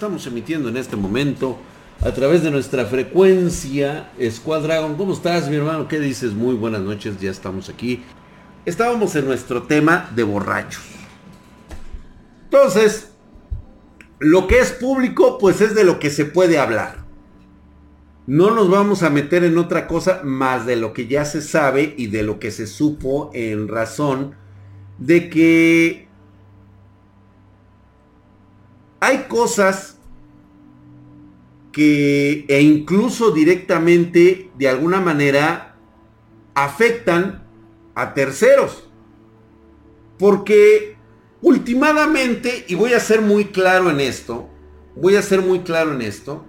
Estamos emitiendo en este momento a través de nuestra frecuencia Squad ¿Cómo estás, mi hermano? ¿Qué dices? Muy buenas noches, ya estamos aquí. Estábamos en nuestro tema de borrachos. Entonces, lo que es público, pues es de lo que se puede hablar. No nos vamos a meter en otra cosa más de lo que ya se sabe y de lo que se supo en razón de que hay cosas que e incluso directamente de alguna manera afectan a terceros. Porque últimamente, y voy a ser muy claro en esto, voy a ser muy claro en esto,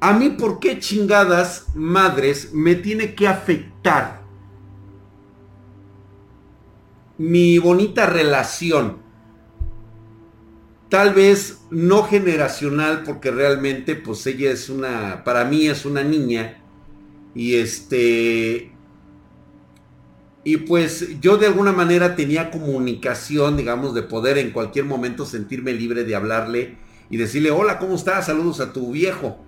a mí por qué chingadas madres me tiene que afectar mi bonita relación tal vez no generacional, porque realmente, pues ella es una, para mí es una niña, y este, y pues yo de alguna manera tenía comunicación, digamos, de poder en cualquier momento sentirme libre de hablarle y decirle, hola, ¿cómo estás? Saludos a tu viejo.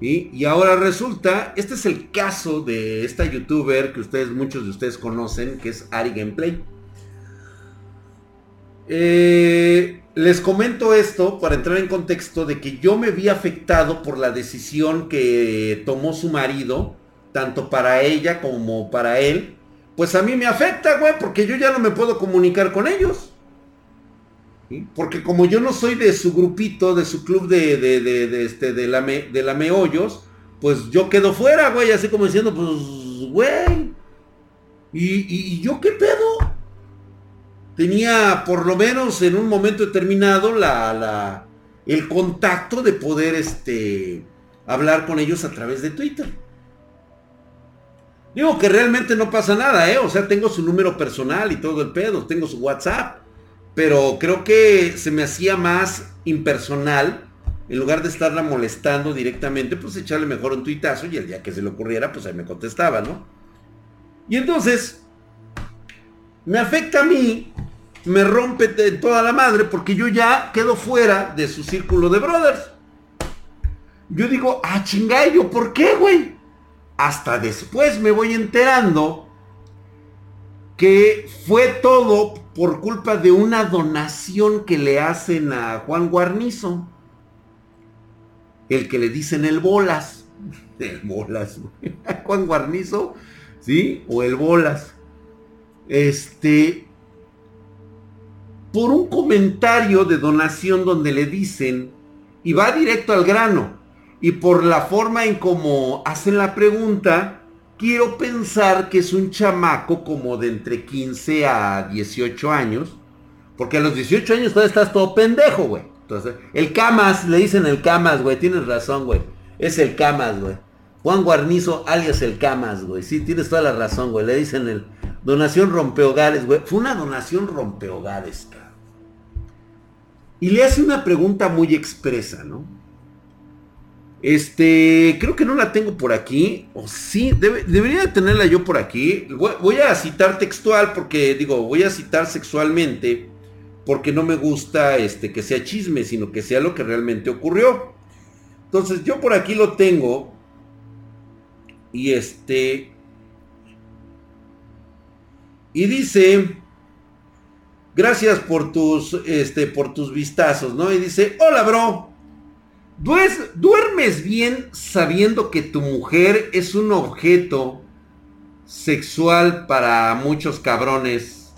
Y ahora resulta, este es el caso de esta youtuber que ustedes, muchos de ustedes conocen, que es Ari Gameplay. Eh, les comento esto para entrar en contexto de que yo me vi afectado por la decisión que tomó su marido, tanto para ella como para él. Pues a mí me afecta, güey, porque yo ya no me puedo comunicar con ellos. Porque como yo no soy de su grupito, de su club de, de, de, este, de, la, de la meollos, pues yo quedo fuera, güey, así como diciendo, pues, güey. ¿Y, y yo qué pedo? Tenía por lo menos en un momento determinado la, el contacto de poder este, hablar con ellos a través de Twitter. Digo que realmente no pasa nada, ¿eh? O sea, tengo su número personal y todo el pedo, tengo su WhatsApp. Pero creo que se me hacía más impersonal, en lugar de estarla molestando directamente, pues echarle mejor un tuitazo y el día que se le ocurriera, pues ahí me contestaba, ¿no? Y entonces, me afecta a mí me rompe toda la madre porque yo ya quedo fuera de su círculo de brothers. Yo digo, ah, chingallo, ¿por qué, güey? Hasta después me voy enterando que fue todo por culpa de una donación que le hacen a Juan Guarnizo. El que le dicen el bolas. El bolas, Juan Guarnizo, ¿sí? O el bolas. Este, por un comentario de donación donde le dicen, y va directo al grano, y por la forma en cómo hacen la pregunta, quiero pensar que es un chamaco como de entre 15 a 18 años, porque a los 18 años todavía estás todo pendejo, güey. Entonces, el Camas, le dicen el Camas, güey, tienes razón, güey. Es el Camas, güey. Juan Guarnizo, alias el Camas, güey. Sí, tienes toda la razón, güey. Le dicen el donación rompehogares, güey. Fue una donación rompehogares, cabrón. Y le hace una pregunta muy expresa, ¿no? Este, creo que no la tengo por aquí. O sí, debería tenerla yo por aquí. Voy, a citar textual porque, digo, voy a citar sexualmente porque no me gusta este, que sea chisme, sino que sea lo que realmente ocurrió. Entonces, yo por aquí lo tengo. Y este... Y dice... Gracias por tus, este, por tus vistazos, ¿no? Y dice, hola, bro. ¿Duermes bien sabiendo que tu mujer es un objeto sexual para muchos cabrones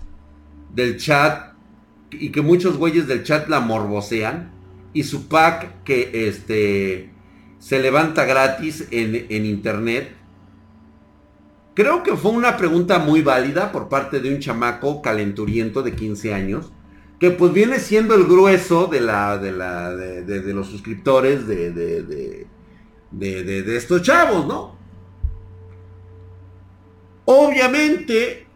del chat y que muchos güeyes del chat la morbosean? Y su pack que este, se levanta gratis en, en internet Creo que fue una pregunta muy válida por parte de un chamaco calenturiento de 15 años, que pues viene siendo el grueso de la de la de, los suscriptores de, de, de estos chavos, ¿no? Obviamente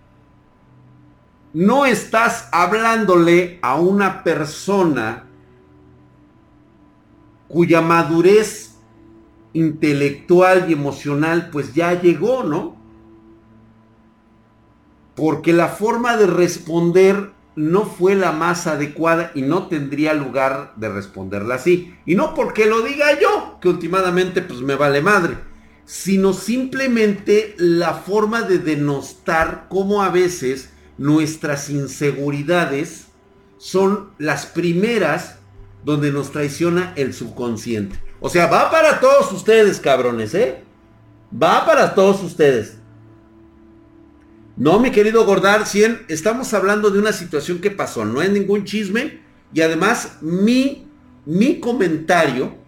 no estás hablándole a una persona cuya madurez intelectual y emocional pues ya llegó, ¿no? Porque la forma de responder no fue la más adecuada y no tendría lugar de responderla así. Y no porque lo diga yo, que últimamente pues me vale madre, sino simplemente la forma de denostar cómo a veces nuestras inseguridades son las primeras donde nos traiciona el subconsciente. O sea, va para todos ustedes, cabrones, ¿eh? Va para todos ustedes. No, mi querido Gordar 100, estamos hablando de una situación que pasó, no es ningún chisme. Y además, mi, mi comentario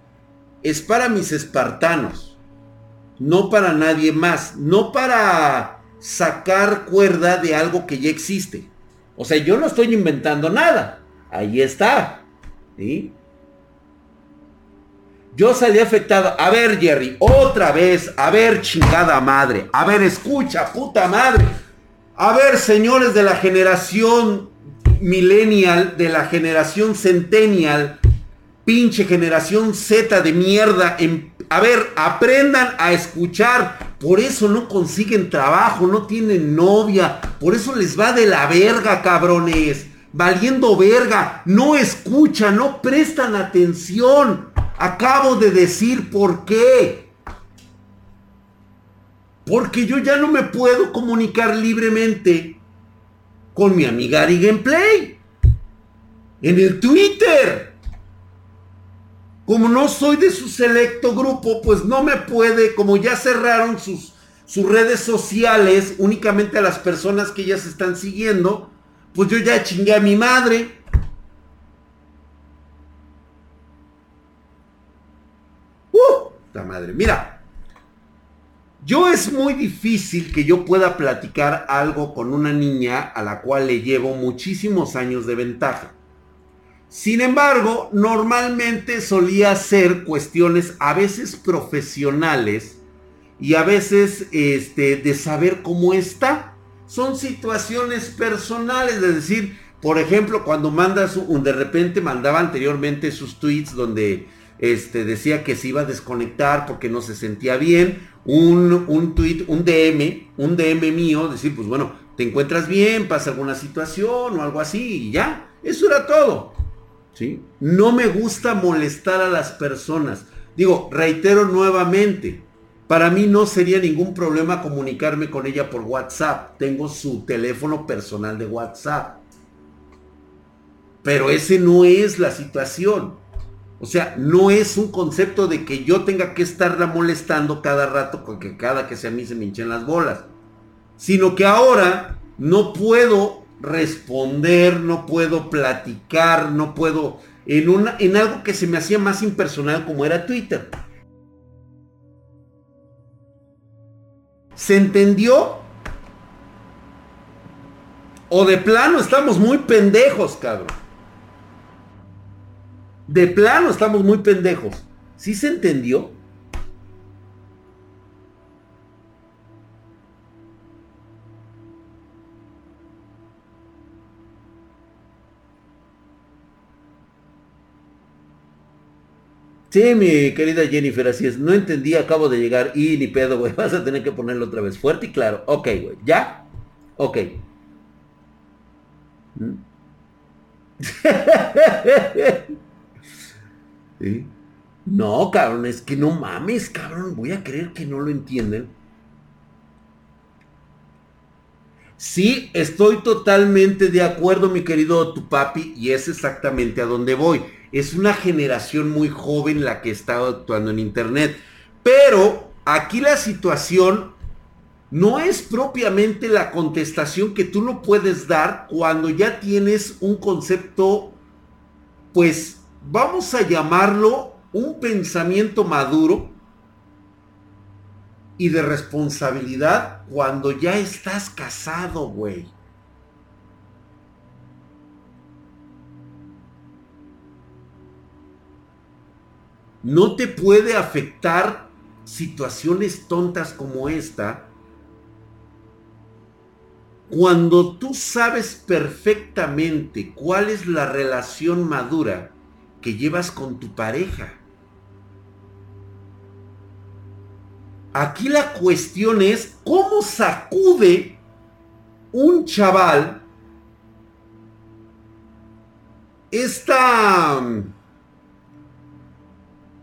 es para mis espartanos, no para nadie más, no para sacar cuerda de algo que ya existe. O sea, yo no estoy inventando nada. Ahí está. ¿sí? Yo salí afectado. A ver, Jerry, otra vez. A ver, chingada madre. A ver, escucha, puta madre. A ver, señores de la generación millennial, de la generación centennial, pinche generación Z de mierda. a ver, aprendan a escuchar. Por eso no consiguen trabajo, no tienen novia. Por eso les va de la verga, cabrones. Valiendo verga. No escuchan, no prestan atención. Acabo de decir por qué. Porque yo ya no me puedo comunicar libremente con mi amiga Ari Gameplay. En el Twitter. Como no soy de su selecto grupo, pues no me puede, como ya cerraron sus, sus redes sociales únicamente a las personas que ya se están siguiendo, pues yo ya chingué a mi madre. ¡Uh! La madre. Mira, yo es muy difícil que yo pueda platicar algo con una niña a la cual le llevo muchísimos años de ventaja. Sin embargo, normalmente solía ser cuestiones a veces profesionales y a veces este, de saber cómo está. Son situaciones personales, es decir, por ejemplo, cuando mandas un, de repente mandaba anteriormente sus tweets donde este, decía que se iba a desconectar porque no se sentía bien un, un tweet, un DM, un DM mío, decir, pues bueno, te encuentras bien, pasa alguna situación o algo así y ya. Eso era todo. ¿sí? No me gusta molestar a las personas. Digo, reitero nuevamente, para mí no sería ningún problema comunicarme con ella por WhatsApp. Tengo su teléfono personal de WhatsApp. Pero ese no es la situación. O sea, no es un concepto de que yo tenga que estarla molestando cada rato, porque cada que sea a mí se me hinchen las bolas. Sino que ahora no puedo responder, no puedo platicar, no puedo en, en algo que se me hacía más impersonal como era Twitter. ¿Se entendió? O de plano estamos muy pendejos, cabrón. De plano estamos muy pendejos. ¿Sí se entendió? Sí, mi querida Jennifer, así es. No entendí, acabo de llegar y ni pedo, güey. Vas a tener que ponerlo otra vez fuerte y claro. Ok, güey. ¿Ya? Ok. ¿Mm? No, cabrón, es que no mames, cabrón. Voy a creer que no lo entienden. Sí, estoy totalmente de acuerdo, mi querido tu papi, y es exactamente a donde voy. Es una generación muy joven la que está actuando en Internet. Pero aquí la situación no es propiamente la contestación que tú no puedes dar cuando ya tienes un concepto, pues, vamos a llamarlo un pensamiento maduro y de responsabilidad cuando ya estás casado, güey. No te puede afectar situaciones tontas como esta cuando tú sabes perfectamente cuál es la relación madura que llevas con tu pareja. Aquí la cuestión es cómo sacude un chaval esta...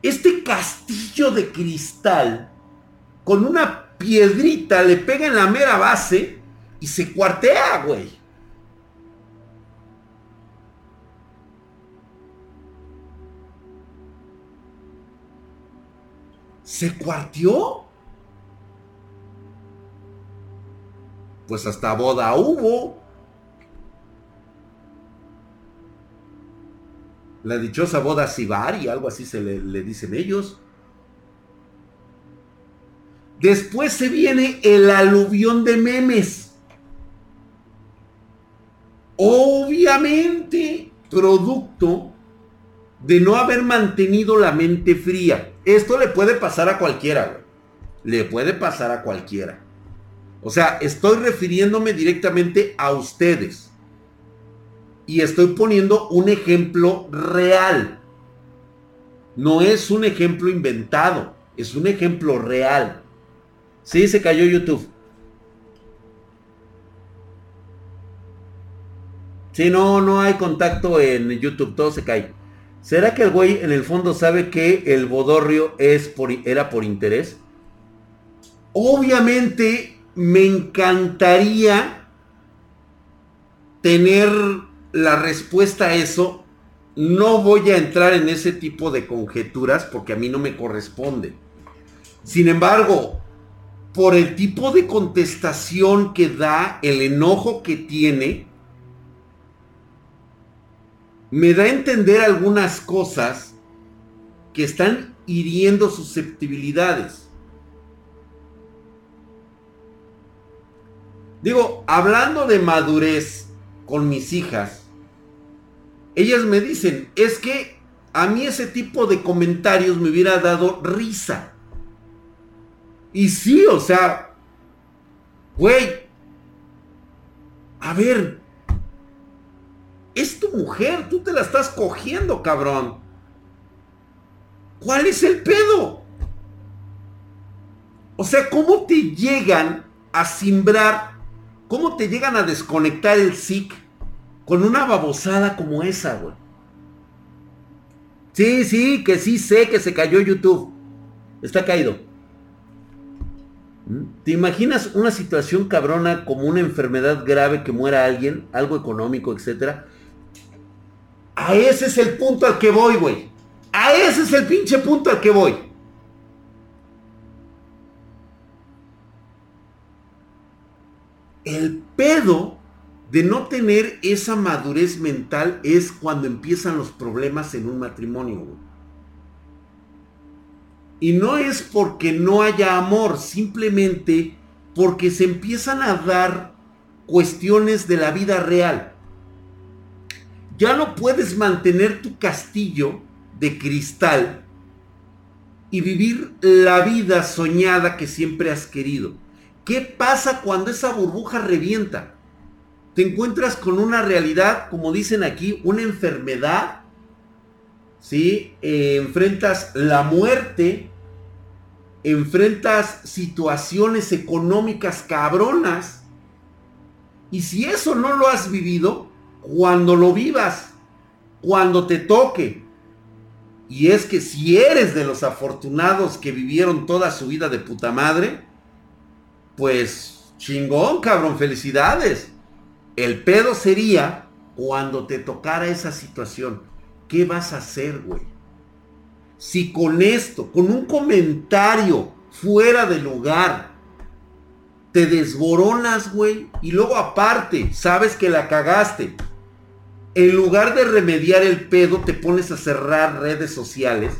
Este castillo de cristal con una piedrita le pega en la mera base y se cuartea, güey. ¿Se cuarteó? Pues hasta boda hubo. La dichosa boda Sibari, algo así se le, le dicen ellos. Después se viene el aluvión de memes. Obviamente, producto de no haber mantenido la mente fría. Esto le puede pasar a cualquiera, Le puede pasar a cualquiera. O sea, estoy refiriéndome directamente a ustedes. Y estoy poniendo un ejemplo real. No es un ejemplo inventado, es un ejemplo real. Sí, se cayó YouTube. Sí, no, no hay contacto en YouTube, todo se cae. ¿Será que el güey en el fondo sabe que el bodorrio es por, era por interés? Obviamente me encantaría tener la respuesta a eso. No voy a entrar en ese tipo de conjeturas porque a mí no me corresponde. Sin embargo, por el tipo de contestación que da, el enojo que tiene, me da a entender algunas cosas que están hiriendo susceptibilidades. Digo, hablando de madurez con mis hijas, ellas me dicen, es que a mí ese tipo de comentarios me hubiera dado risa. Y sí, o sea, güey, a ver, es tu mujer, tú te la estás cogiendo, cabrón. ¿Cuál es el pedo? O sea, ¿cómo te llegan a simbrar ¿Cómo te llegan a desconectar el SIC con una babosada como esa, güey? Sí, sí, que sí sé que se cayó YouTube. Está caído. ¿Mm? ¿Te imaginas una situación cabrona como una enfermedad grave que muera alguien, algo económico, etcétera? A ese es el punto al que voy, güey. A ese es el pinche punto al que voy. El pedo de no tener esa madurez mental es cuando empiezan los problemas en un matrimonio. Y no es porque no haya amor, simplemente porque se empiezan a dar cuestiones de la vida real. Ya no puedes mantener tu castillo de cristal y vivir la vida soñada que siempre has querido. ¿Qué pasa cuando esa burbuja revienta? Te encuentras con una realidad, como dicen aquí, una enfermedad, ¿sí? Eh, enfrentas la muerte, enfrentas situaciones económicas cabronas. Y si eso no lo has vivido, cuando lo vivas, cuando te toque, y es que si eres de los afortunados que vivieron toda su vida de puta madre, pues chingón, cabrón, felicidades. El pedo sería cuando te tocara esa situación. ¿Qué vas a hacer, güey? Si con esto, con un comentario fuera de lugar, te desboronas, güey, y luego aparte, sabes que la cagaste. En lugar de remediar el pedo, te pones a cerrar redes sociales.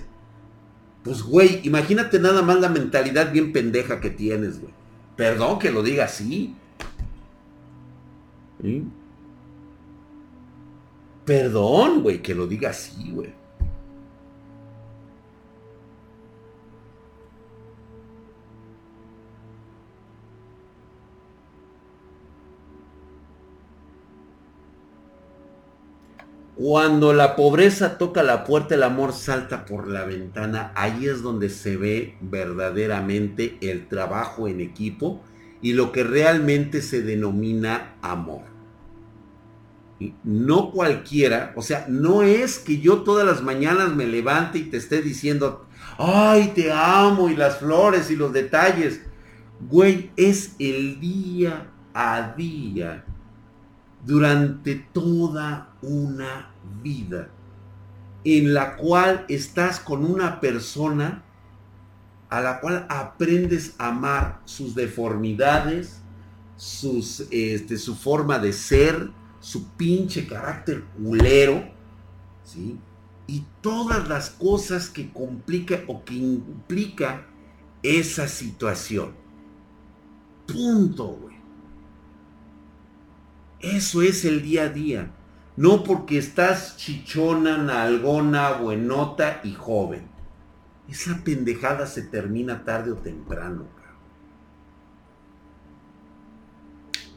Pues, güey, imagínate nada más la mentalidad bien pendeja que tienes, güey. Perdón que lo diga así. Perdón, güey, que lo diga así, güey. Cuando la pobreza toca la puerta, el amor salta por la ventana. Ahí es donde se ve verdaderamente el trabajo en equipo y lo que realmente se denomina amor. no cualquiera, o sea, no es que yo todas las mañanas me levante y te esté diciendo, ay, te amo y las flores y los detalles. Güey, es el día a día durante toda una vida en la cual estás con una persona a la cual aprendes a amar sus deformidades, sus, este, su forma de ser, su pinche carácter culero, ¿sí? Y todas las cosas que complica o que implica esa situación. Punto, güey. Eso es el día a día. No porque estás chichona, nalgona, buenota y joven. Esa pendejada se termina tarde o temprano.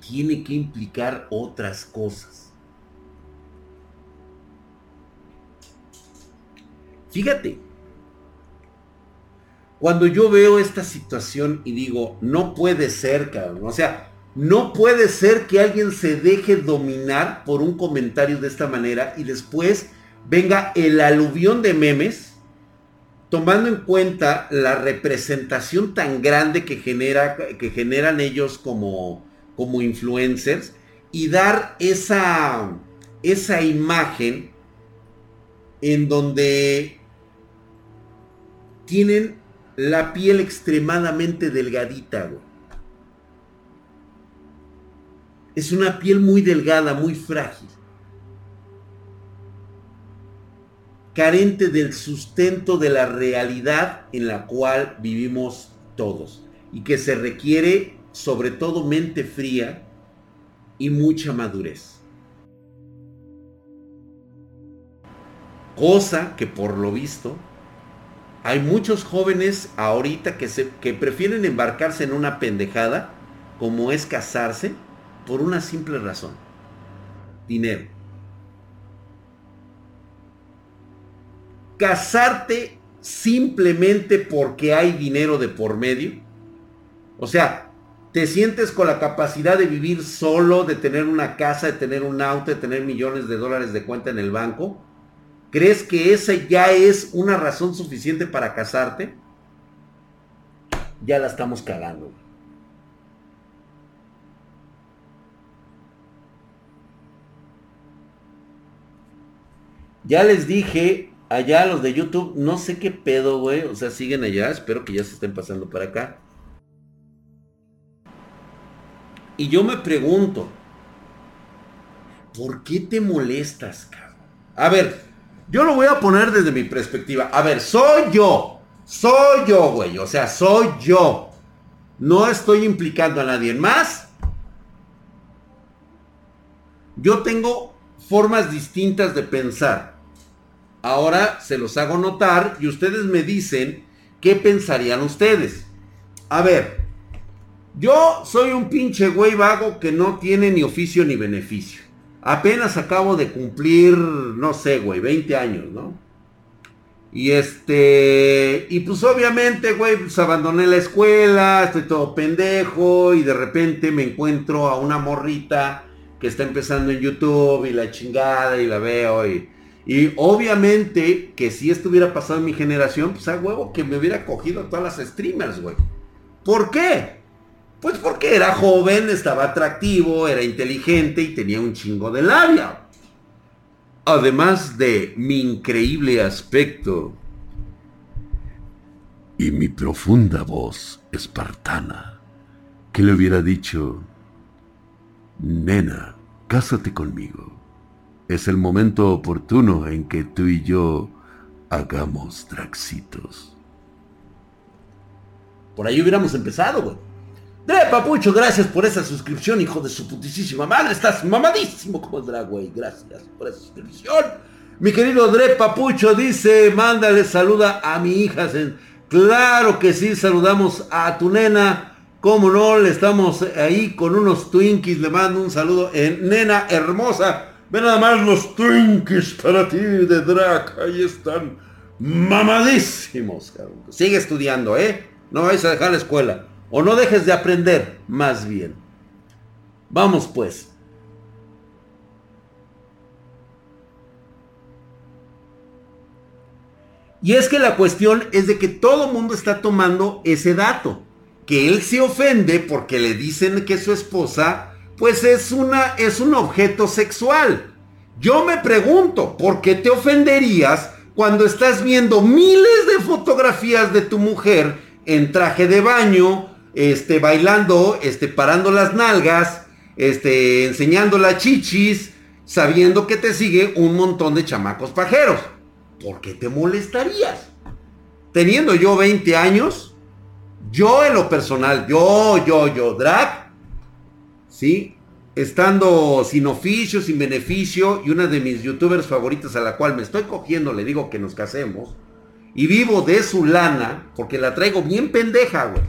Tiene que implicar otras cosas. Fíjate, cuando yo veo esta situación y digo, no puede ser, cabrón. O sea, no puede ser que alguien se deje dominar por un comentario de esta manera y después venga el aluvión de memes, tomando en cuenta la representación tan grande que, genera, que generan ellos como, como influencers y dar esa, esa imagen en donde tienen la piel extremadamente delgadita, Es una piel muy delgada, muy frágil. Carente del sustento de la realidad en la cual vivimos todos. Y que se requiere sobre todo mente fría y mucha madurez. Cosa que por lo visto hay muchos jóvenes ahorita que, se, que prefieren embarcarse en una pendejada como es casarse por una simple razón. Dinero. Casarte simplemente porque hay dinero de por medio. O sea, te sientes con la capacidad de vivir solo, de tener una casa, de tener un auto, de tener millones de dólares de cuenta en el banco. ¿Crees que esa ya es una razón suficiente para casarte? Ya la estamos cagando. Ya les dije allá los de YouTube, no sé qué pedo, güey. O sea, siguen allá, espero que ya se estén pasando para acá. Y yo me pregunto, ¿por qué te molestas, cabrón? A ver, yo lo voy a poner desde mi perspectiva. A ver, soy yo. Soy yo, güey. O sea, soy yo. No estoy implicando a nadie más. Yo tengo formas distintas de pensar. Ahora se los hago notar y ustedes me dicen qué pensarían ustedes. A ver, yo soy un pinche güey vago que no tiene ni oficio ni beneficio. Apenas acabo de cumplir, no sé, güey, 20 años, ¿no? Y este, y pues obviamente, güey, pues abandoné la escuela, estoy todo pendejo y de repente me encuentro a una morrita que está empezando en YouTube y la chingada y la veo y y obviamente que si esto hubiera pasado en mi generación, pues a huevo que me hubiera cogido a todas las streamers, güey. ¿Por qué? Pues porque era joven, estaba atractivo, era inteligente y tenía un chingo de labia. Además de mi increíble aspecto y mi profunda voz espartana, que le hubiera dicho, nena, cásate conmigo es el momento oportuno en que tú y yo hagamos draxitos. Por ahí hubiéramos empezado, güey. Dre, papucho, gracias por esa suscripción, hijo de su putísima madre. Estás mamadísimo como el drag, güey. Gracias por esa suscripción. Mi querido Dre Papucho dice, mándale saluda a mi hija. Claro que sí, saludamos a tu nena. Como no, le estamos ahí con unos Twinkies. Le mando un saludo. En nena hermosa. Ve nada más los Twinkies para ti de Drac. Ahí están mamadísimos, cabrón. Sigue estudiando, ¿eh? No vais a dejar la escuela. O no dejes de aprender, más bien. Vamos pues. Y es que la cuestión es de que todo mundo está tomando ese dato. Que él se ofende porque le dicen que su esposa pues es una, es un objeto sexual. Yo me pregunto, ¿por qué te ofenderías cuando estás viendo miles de fotografías de tu mujer en traje de baño, este, bailando, este, parando las nalgas, este, enseñando las chichis, sabiendo que te sigue un montón de chamacos pajeros? ¿Por qué te molestarías? Teniendo yo 20 años, yo en lo personal, yo, yo, yo, drag, Estando sin oficio, sin beneficio, y una de mis youtubers favoritas a la cual me estoy cogiendo, le digo que nos casemos, y vivo de su lana, porque la traigo bien pendeja, güey.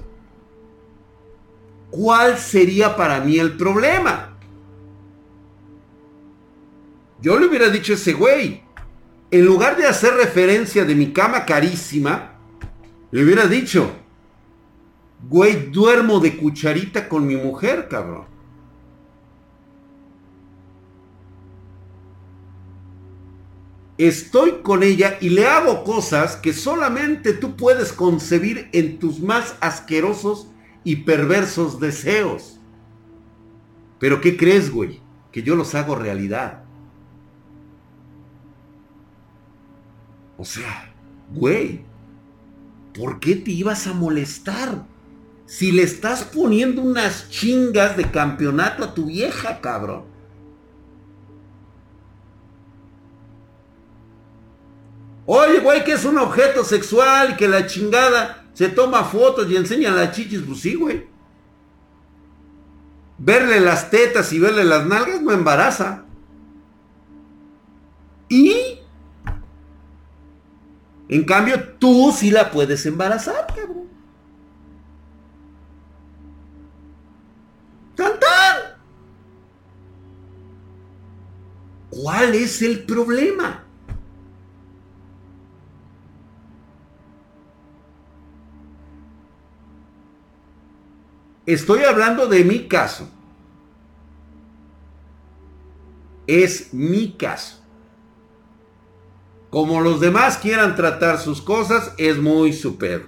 ¿Cuál sería para mí el problema? Yo le hubiera dicho a ese güey, en lugar de hacer referencia de mi cama carísima, le hubiera dicho, güey, duermo de cucharita con mi mujer, cabrón. Estoy con ella y le hago cosas que solamente tú puedes concebir en tus más asquerosos y perversos deseos. Pero ¿qué crees, güey? Que yo los hago realidad. O sea, güey, ¿por qué te ibas a molestar? Si le estás poniendo unas chingas de campeonato a tu vieja, cabrón. Oye, güey, que es un objeto sexual y que la chingada se toma fotos y enseña las chichis, pues sí, güey. Verle las tetas y verle las nalgas no embaraza. Y en cambio, tú sí la puedes embarazar, cabrón. ¡Tantán! ¿Cuál es el problema? Estoy hablando de mi caso. Es mi caso. Como los demás quieran tratar sus cosas, es muy super.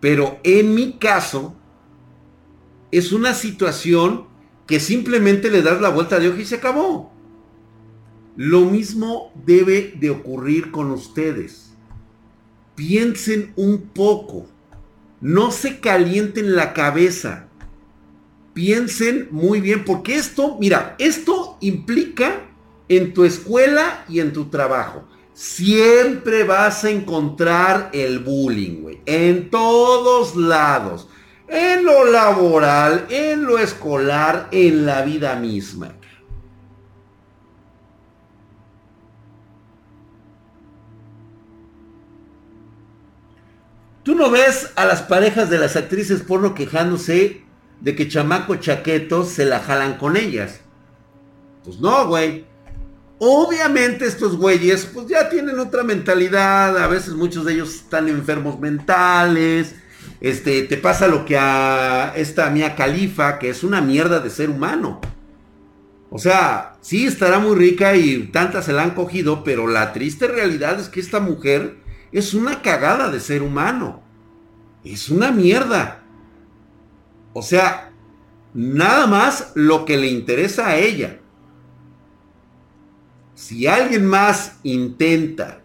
Pero en mi caso, es una situación que simplemente le das la vuelta de hoja y se acabó. Lo mismo debe de ocurrir con ustedes. Piensen un poco. No se calienten la cabeza. Piensen muy bien, porque esto, mira, esto implica en tu escuela y en tu trabajo. Siempre vas a encontrar el bullying, güey. En todos lados. En lo laboral, en lo escolar, en la vida misma. Tú no ves a las parejas de las actrices porno quejándose de que chamaco chaquetos se la jalan con ellas. Pues no, güey. Obviamente estos güeyes pues ya tienen otra mentalidad, a veces muchos de ellos están enfermos mentales, este, te pasa lo que a esta mía califa, que es una mierda de ser humano. O sea, sí estará muy rica y tantas se la han cogido, pero la triste realidad es que esta mujer es una cagada de ser humano. Es una mierda. O sea, nada más lo que le interesa a ella. Si alguien más intenta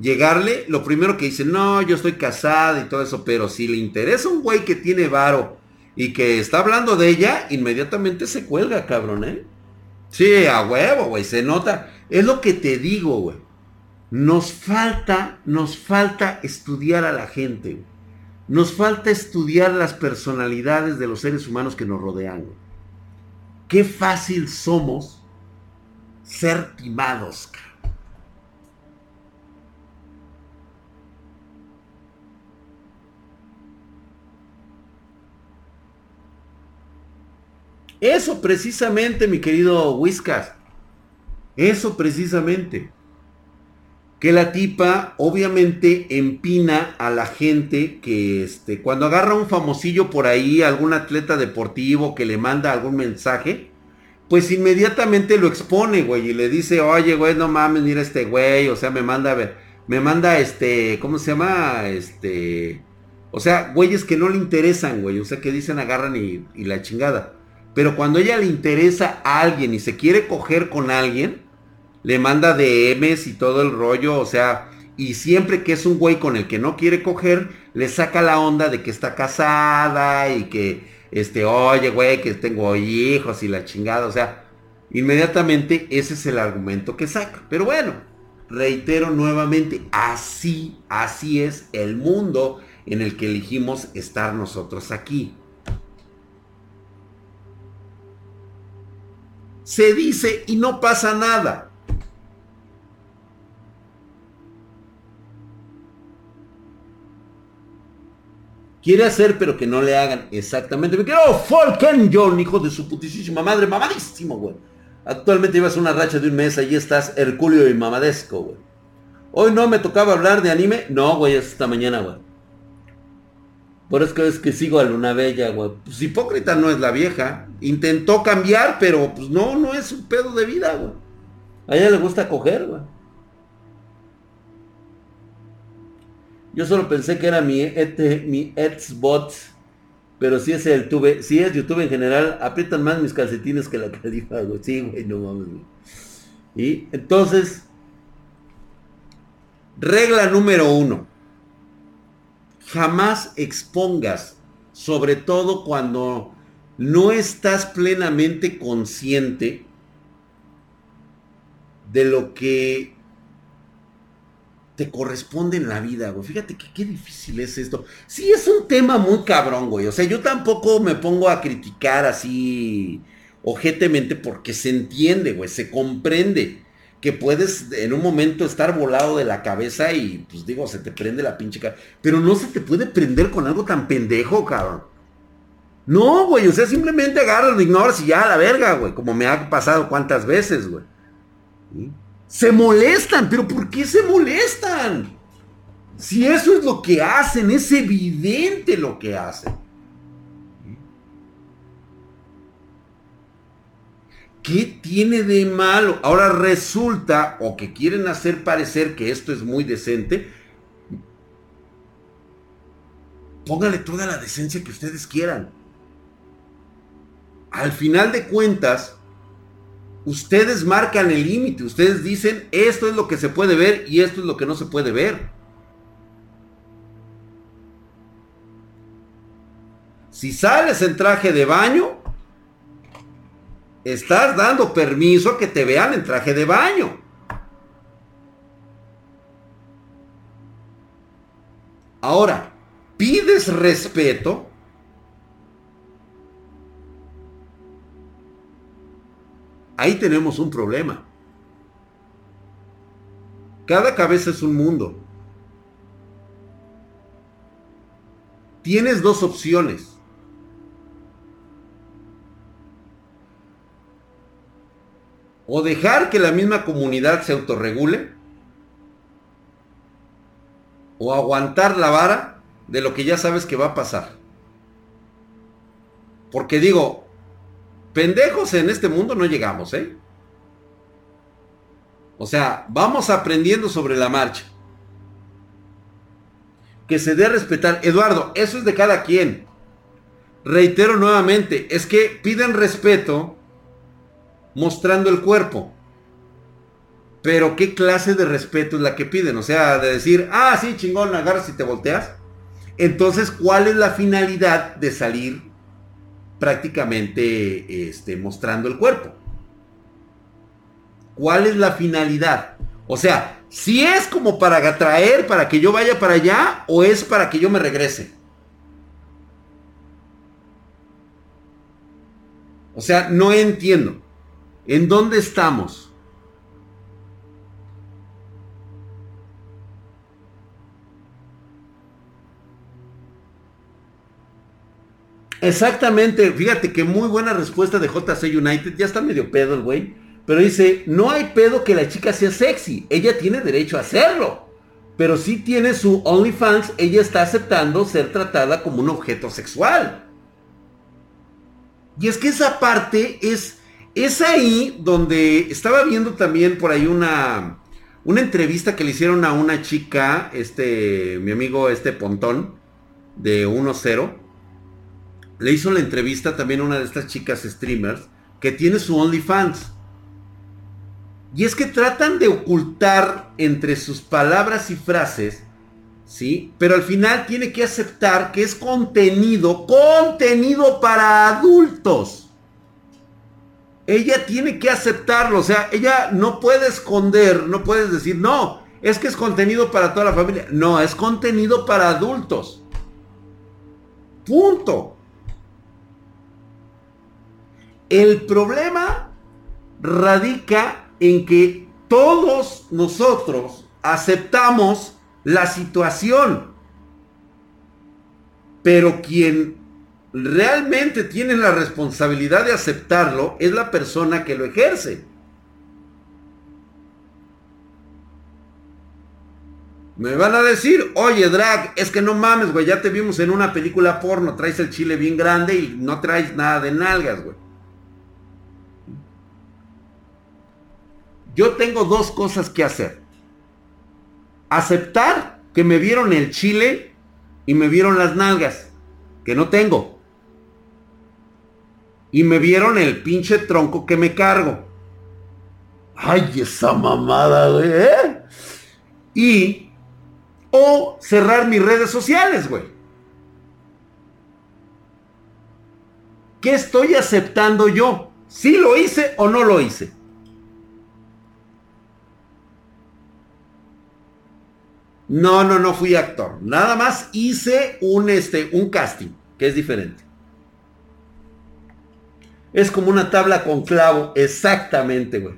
llegarle, lo primero que dice, no, yo estoy casada y todo eso, pero si le interesa un güey que tiene varo y que está hablando de ella, inmediatamente se cuelga, cabrón, ¿eh? Sí, a huevo, güey, se nota. Es lo que te digo, güey. Nos falta, nos falta estudiar a la gente. Nos falta estudiar las personalidades de los seres humanos que nos rodean. Qué fácil somos ser timados. Eso precisamente, mi querido Whiskas. Eso precisamente. Que la tipa obviamente empina a la gente que este, cuando agarra un famosillo por ahí, algún atleta deportivo que le manda algún mensaje, pues inmediatamente lo expone, güey, y le dice, oye, güey, no mames, mira este güey, o sea, me manda a ver, me manda este, ¿cómo se llama? Este, o sea, güeyes que no le interesan, güey, o sea, que dicen agarran y, y la chingada. Pero cuando ella le interesa a alguien y se quiere coger con alguien, le manda DMs y todo el rollo, o sea, y siempre que es un güey con el que no quiere coger, le saca la onda de que está casada y que este, oye, güey, que tengo hijos y la chingada, o sea, inmediatamente ese es el argumento que saca. Pero bueno, reitero nuevamente, así, así es el mundo en el que elegimos estar nosotros aquí. Se dice y no pasa nada. Quiere hacer, pero que no le hagan exactamente. Me quiero Falken John, hijo de su putísima madre, mamadísimo, güey. Actualmente llevas una racha de un mes, allí estás Herculio y mamadesco, güey. Hoy no me tocaba hablar de anime. No, güey, es esta mañana, güey. Por eso es que sigo a Luna Bella, güey. Pues hipócrita no es la vieja. Intentó cambiar, pero pues no, no es un pedo de vida, güey. A ella le gusta coger, güey. Yo solo pensé que era mi, este, mi. Pero si es el tube, si es YouTube en general, aprietan más mis calcetines que la califa, güey. Sí, güey, no mames. Y entonces, regla número uno. Jamás expongas, sobre todo cuando no estás plenamente consciente de lo que te corresponde en la vida, güey. Fíjate que qué difícil es esto. Sí, es un tema muy cabrón, güey. O sea, yo tampoco me pongo a criticar así ojetemente porque se entiende, güey, se comprende que puedes en un momento estar volado de la cabeza y pues digo, se te prende la pinche cara. Pero no se te puede prender con algo tan pendejo, cabrón. No, güey, o sea, simplemente agarras, ignoras y ya a la verga, güey. Como me ha pasado cuántas veces, güey. Se molestan, pero ¿por qué se molestan? Si eso es lo que hacen, es evidente lo que hacen. ¿Qué tiene de malo? Ahora resulta, o que quieren hacer parecer que esto es muy decente, póngale toda la decencia que ustedes quieran. Al final de cuentas, ustedes marcan el límite, ustedes dicen esto es lo que se puede ver y esto es lo que no se puede ver. Si sales en traje de baño, estás dando permiso a que te vean en traje de baño. Ahora, pides respeto ahí tenemos un problema. Cada cabeza es un mundo. Tienes dos opciones. O dejar que la misma comunidad se autorregule. O aguantar la vara de lo que ya sabes que va a pasar. Porque digo, pendejos en este mundo no llegamos, ¿eh? O sea, vamos aprendiendo sobre la marcha. Que se dé respetar. Eduardo, eso es de cada quien. Reitero nuevamente, es que piden respeto mostrando el cuerpo. Pero ¿qué clase de respeto es la que piden? O sea, de decir, ah, sí, chingón, agarras y te volteas. Entonces, ¿cuál es la finalidad de salir prácticamente este, mostrando el cuerpo. ¿Cuál es la finalidad? O sea, si es como para atraer, para que yo vaya para allá, o es para que yo me regrese. O sea, no entiendo. ¿En dónde estamos? Exactamente, fíjate que muy buena respuesta de JC United, ya está medio pedo el güey, pero dice, no hay pedo que la chica sea sexy, ella tiene derecho a hacerlo, pero si tiene su OnlyFans, ella está aceptando ser tratada como un objeto sexual. Y es que esa parte es, es ahí donde estaba viendo también por ahí una, una entrevista que le hicieron a una chica, este, mi amigo este Pontón, de 1-0. Le hizo la entrevista también a una de estas chicas streamers que tiene su OnlyFans. Y es que tratan de ocultar entre sus palabras y frases, ¿sí? Pero al final tiene que aceptar que es contenido, contenido para adultos. Ella tiene que aceptarlo, o sea, ella no puede esconder, no puedes decir, no, es que es contenido para toda la familia. No, es contenido para adultos. Punto. El problema radica en que todos nosotros aceptamos la situación. Pero quien realmente tiene la responsabilidad de aceptarlo es la persona que lo ejerce. Me van a decir, oye, Drag, es que no mames, güey, ya te vimos en una película porno, traes el chile bien grande y no traes nada de nalgas, güey. Yo tengo dos cosas que hacer. Aceptar que me vieron el chile y me vieron las nalgas, que no tengo. Y me vieron el pinche tronco que me cargo. Ay, esa mamada, güey. ¿eh? Y o cerrar mis redes sociales, güey. ¿Qué estoy aceptando yo? ¿Si lo hice o no lo hice? No, no, no fui actor. Nada más hice un, este, un casting, que es diferente. Es como una tabla con clavo, exactamente, güey.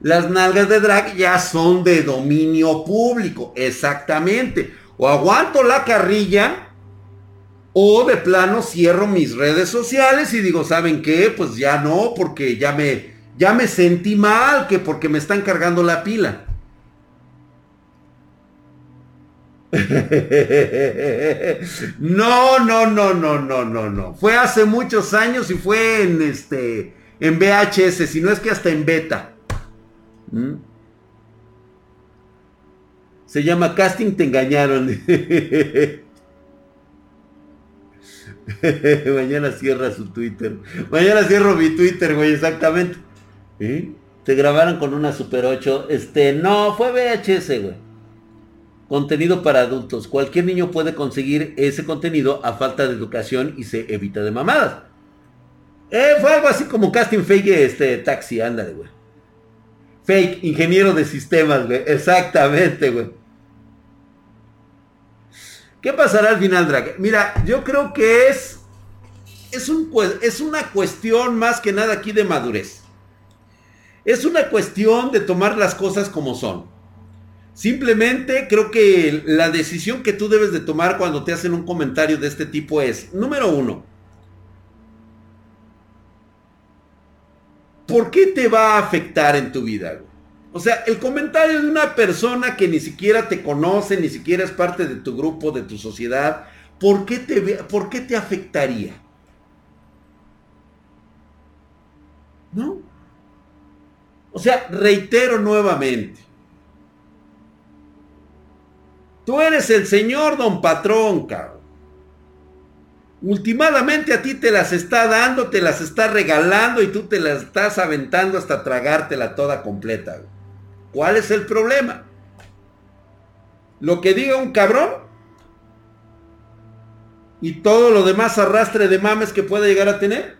Las nalgas de drag ya son de dominio público, exactamente. O aguanto la carrilla, o de plano cierro mis redes sociales y digo, ¿saben qué? Pues ya no, porque ya me, ya me sentí mal, que porque me están cargando la pila. No, no, no, no, no, no, no. Fue hace muchos años y fue en este en VHS, si no es que hasta en beta. ¿Mm? Se llama casting, te engañaron. Mañana cierra su Twitter. Mañana cierro mi Twitter, güey, exactamente. ¿Eh? Te grabaron con una Super 8. Este, no, fue VHS, güey. Contenido para adultos. Cualquier niño puede conseguir ese contenido a falta de educación y se evita de mamadas. Eh, fue algo así como casting fake este taxi, ándale, güey. Fake, ingeniero de sistemas, güey. Exactamente, güey. ¿Qué pasará al final, Drag? Mira, yo creo que es, es, un, es una cuestión más que nada aquí de madurez. Es una cuestión de tomar las cosas como son. Simplemente creo que la decisión que tú debes de tomar cuando te hacen un comentario de este tipo es, número uno, ¿por qué te va a afectar en tu vida? O sea, el comentario de una persona que ni siquiera te conoce, ni siquiera es parte de tu grupo, de tu sociedad, ¿por qué te, por qué te afectaría? ¿No? O sea, reitero nuevamente. Tú eres el señor don patrón, cabrón. Ultimadamente a ti te las está dando, te las está regalando y tú te las estás aventando hasta tragártela toda completa. ¿Cuál es el problema? Lo que diga un cabrón y todo lo demás arrastre de mames que pueda llegar a tener.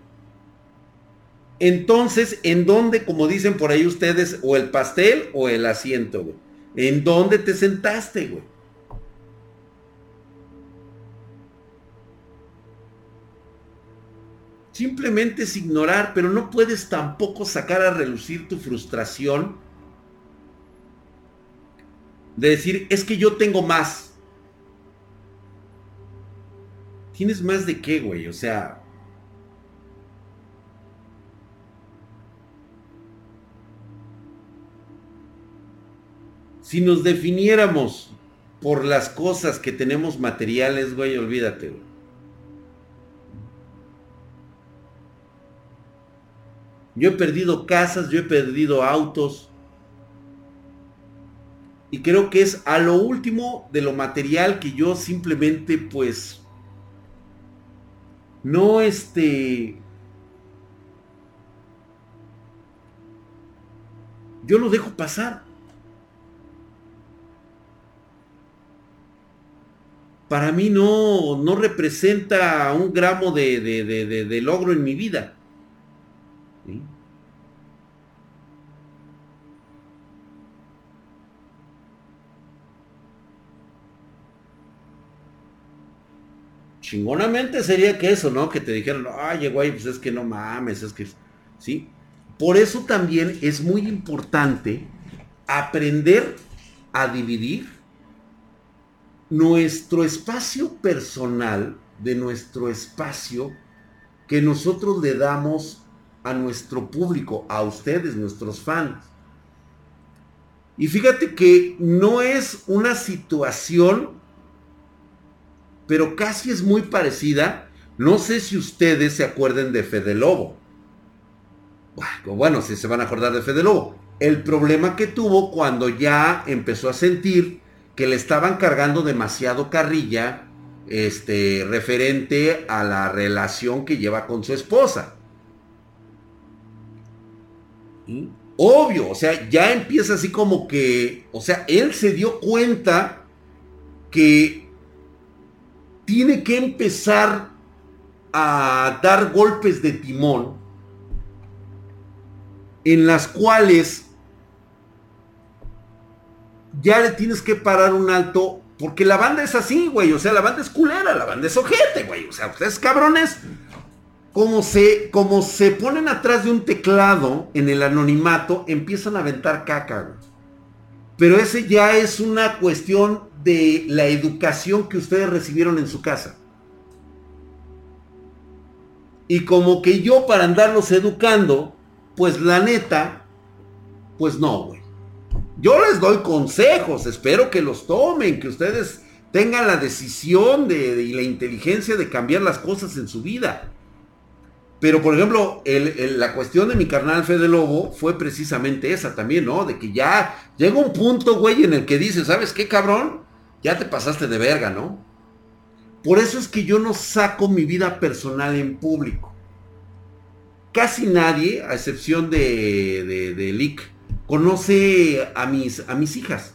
Entonces, ¿en dónde, como dicen por ahí ustedes, o el pastel o el asiento, güey? ¿En dónde te sentaste, güey? Simplemente es ignorar, pero no puedes tampoco sacar a relucir tu frustración de decir, es que yo tengo más. ¿Tienes más de qué, güey? O sea... Si nos definiéramos por las cosas que tenemos materiales, güey, olvídate, güey. Yo he perdido casas, yo he perdido autos. Y creo que es a lo último de lo material que yo simplemente pues no este yo lo dejo pasar. Para mí no, no representa un gramo de, de logro en mi vida. Chingonamente sería que eso, ¿no? Que te dijeran, ay, güey, pues es que no mames, es que, ¿sí? Por eso también es muy importante aprender a dividir nuestro espacio personal de nuestro espacio que nosotros le damos a nuestro público, a ustedes, nuestros fans. Y fíjate que no es una situación, pero casi es muy parecida. No sé si ustedes se acuerden de Fede Lobo. Bueno, si se van a acordar de Fede Lobo. El problema que tuvo cuando ya empezó a sentir que le estaban cargando demasiado carrilla este, referente a la relación que lleva con su esposa. Obvio, o sea, ya empieza así como que, o sea, él se dio cuenta que tiene que empezar a dar golpes de timón en las cuales ya le tienes que parar un alto porque la banda es así, güey. O sea, la banda es culera, la banda es ojete, güey. O sea, ustedes cabrones, como se, como se ponen atrás de un teclado en el anonimato, empiezan a aventar caca, güey. Pero ese ya es una cuestión de la educación que ustedes recibieron en su casa. Y como que yo para andarlos educando, pues la neta, pues no, güey. Yo les doy consejos, espero que los tomen, que ustedes tengan la decisión de, y la inteligencia de cambiar las cosas en su vida. Pero, por ejemplo, la cuestión de mi carnal Fede Lobo fue precisamente esa también, ¿no? De que ya llega un punto, güey, en el que dice, ¿sabes qué, cabrón? Ya te pasaste de verga, ¿no? Por eso es que yo no saco mi vida personal en público. Casi nadie, a excepción de, de, de Lick, conoce a mis, a mis hijas.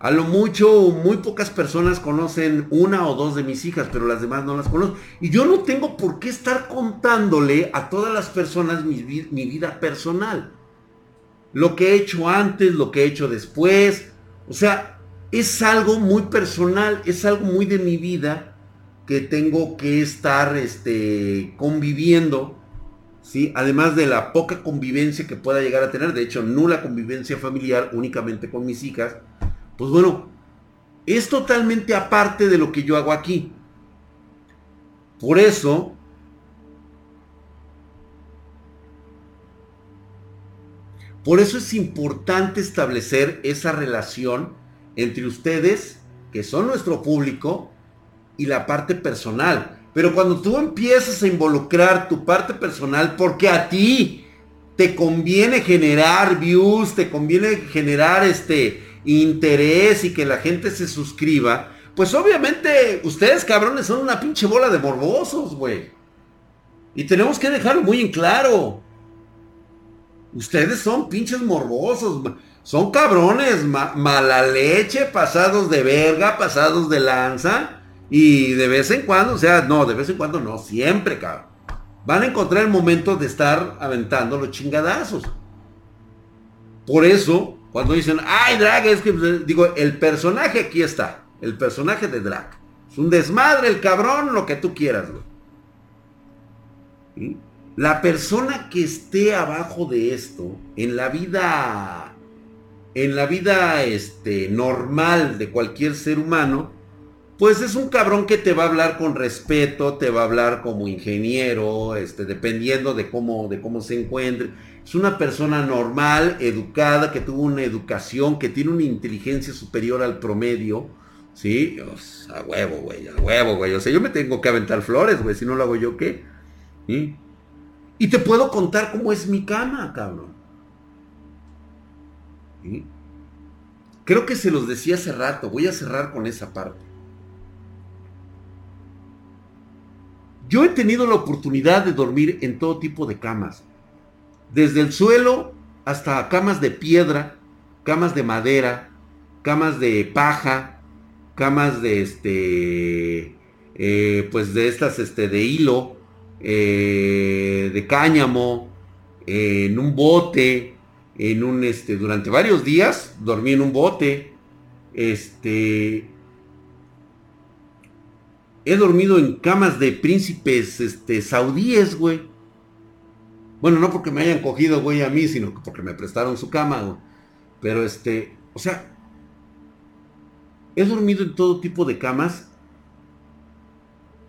A lo mucho, muy pocas personas conocen una o dos de mis hijas, pero las demás no las conocen. Y yo no tengo por qué estar contándole a todas las personas mi, vida personal. Lo que he hecho antes, lo que he hecho después. O sea, es algo muy personal, es algo muy de mi vida que tengo que estar este, conviviendo Además de la poca convivencia que pueda llegar a tener, de hecho, nula convivencia familiar únicamente con mis hijas, pues bueno, es totalmente aparte de lo que yo hago aquí. Por eso, por eso es importante establecer esa relación entre ustedes, que son nuestro público, y la parte personal. Pero cuando tú empiezas a involucrar tu parte personal, porque a ti te conviene generar views, te conviene generar este interés y que la gente se suscriba, pues obviamente ustedes cabrones son una pinche bola de morbosos, güey. Y tenemos que dejarlo muy en claro. Ustedes son pinches morbosos, son cabrones, mala leche, pasados de verga, pasados de lanza y de vez en cuando, o sea, no, de vez en cuando no, siempre, cabrón. Van a encontrar el momento de estar aventando los chingadazos. Por eso, cuando dicen, ay, Drag, es que, pues, digo, el personaje aquí está. El personaje de Drag. Es un desmadre, el cabrón, lo que tú quieras, La persona que esté abajo de esto, en la vida, en la vida este, normal de cualquier ser humano, pues es un cabrón que te va a hablar con respeto, te va a hablar como ingeniero, este, dependiendo de cómo, de cómo se encuentre. Es una persona normal, educada, que tuvo una educación, que tiene una inteligencia superior al promedio. ¿Sí? a huevo, güey, a huevo, güey. O sea, yo me tengo que aventar flores, güey. Si no lo hago yo, ¿qué? Y te puedo contar cómo es mi cama, cabrón. Creo que se los decía hace rato. Voy a cerrar con esa parte. Yo he tenido la oportunidad de dormir en todo tipo de camas. Desde el suelo hasta camas de piedra, camas de madera, camas de paja, camas de este, eh, pues de estas, este, de hilo, eh, de cáñamo, en un bote, en un, este, durante varios días dormí en un bote, este, he dormido en camas de príncipes, este, saudíes, güey. Bueno, no porque me hayan cogido, güey, a mí, sino porque me prestaron su cama, güey. Pero este, o sea, He dormido en todo tipo de camas.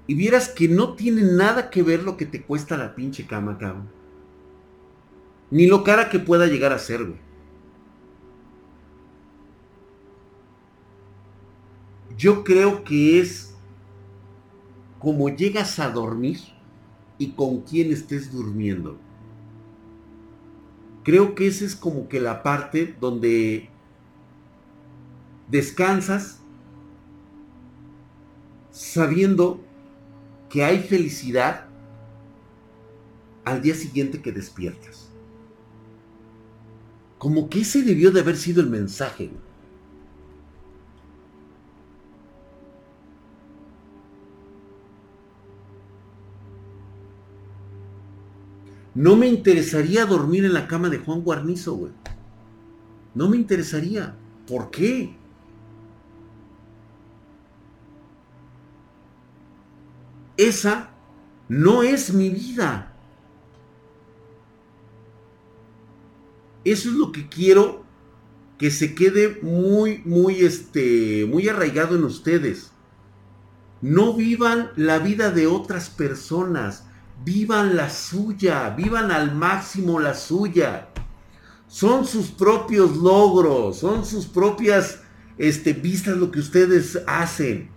Y vieras que no tiene nada que ver lo que te cuesta la pinche cama, cabrón. Ni lo cara que pueda llegar a ser, güey. Yo creo que es como llegas a dormir y con quién estés durmiendo. Creo que esa es como que la parte donde descansas sabiendo que hay felicidad al día siguiente que despiertas. Como que ese debió de haber sido el mensaje. No me interesaría dormir en la cama de Juan Guarnizo, güey. No me interesaría. ¿Por qué? Esa no es mi vida. Eso es lo que quiero que se quede muy, muy, este, muy arraigado en ustedes. No vivan la vida de otras personas, vivan la suya, vivan al máximo la suya. Son sus propios logros, son sus propias este, vistas lo que ustedes hacen.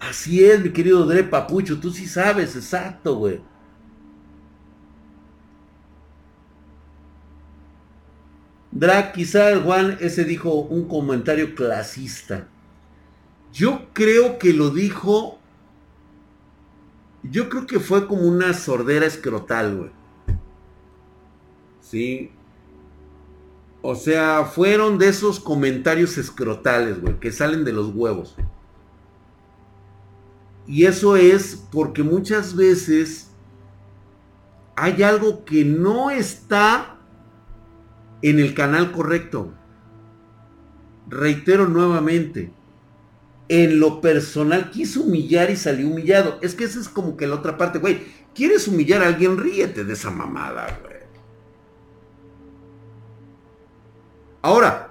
Así es, mi querido Dre Papucho, tú sí sabes, exacto, güey. Drag, quizá el Juan ese dijo un comentario clasista. Yo creo que lo dijo. Yo creo que fue como una sordera escrotal, güey. Sí. O sea, fueron de esos comentarios escrotales, güey, que salen de los huevos. Y eso es porque muchas veces hay algo que no está en el canal correcto. Reitero nuevamente, en lo personal quiso humillar y salió humillado. Es que esa es como que la otra parte, güey. ¿Quieres humillar a alguien? Ríete de esa mamada, güey. Ahora,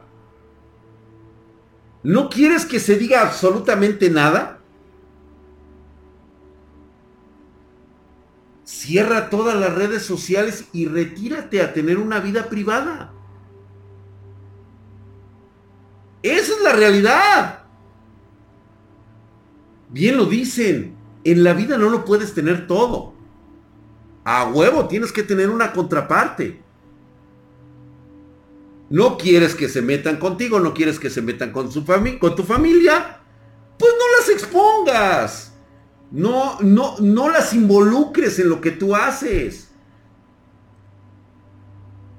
¿no quieres que se diga absolutamente nada? Cierra todas las redes sociales y retírate a tener una vida privada. Esa es la realidad. Bien lo dicen, en la vida no lo puedes tener todo. A huevo tienes que tener una contraparte. No quieres que se metan contigo, no quieres que se metan con, su con tu familia, pues no las expongas. No, no, no las involucres en lo que tú haces.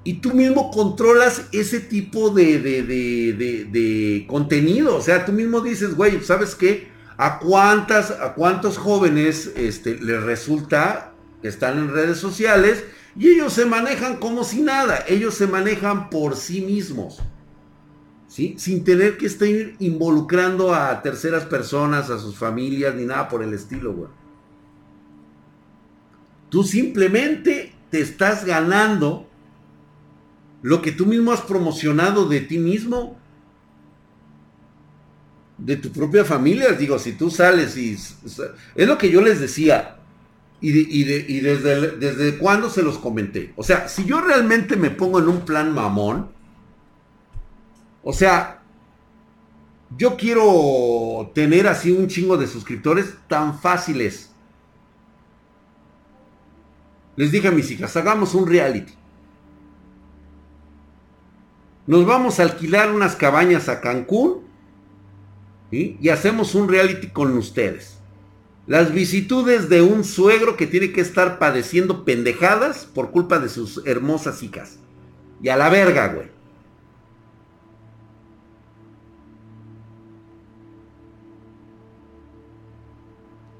Y tú mismo controlas ese tipo de, de, de, contenido. O sea, tú mismo dices, güey, ¿sabes qué? ¿A cuántas, a cuántos jóvenes este, les resulta que están en redes sociales y ellos se manejan como si nada? Ellos se manejan por sí mismos. Sin tener que estar involucrando a terceras personas, a sus familias, ni nada por el estilo, güey. Tú simplemente te estás ganando lo que tú mismo has promocionado de ti mismo, de tu propia familia. Digo, si tú sales y... Es lo que yo les decía. Y, y desde, desde cuándo se los comenté. O sea, si yo realmente me pongo en un plan mamón, o sea, yo quiero tener así un chingo de suscriptores tan fáciles. Les dije a mis hijas, hagamos un reality. Nos vamos a alquilar unas cabañas a Cancún y hacemos un reality con ustedes. Las vicitudes de un suegro que tiene que estar padeciendo pendejadas por culpa de sus hermosas hijas. Y a la verga, güey.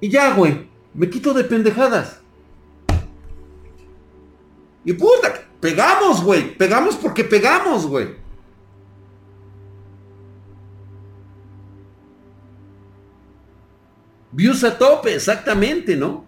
Y ya, güey. Me quito de pendejadas. Y puta, pegamos, güey. Pegamos porque pegamos, güey. Views a tope, exactamente, ¿no?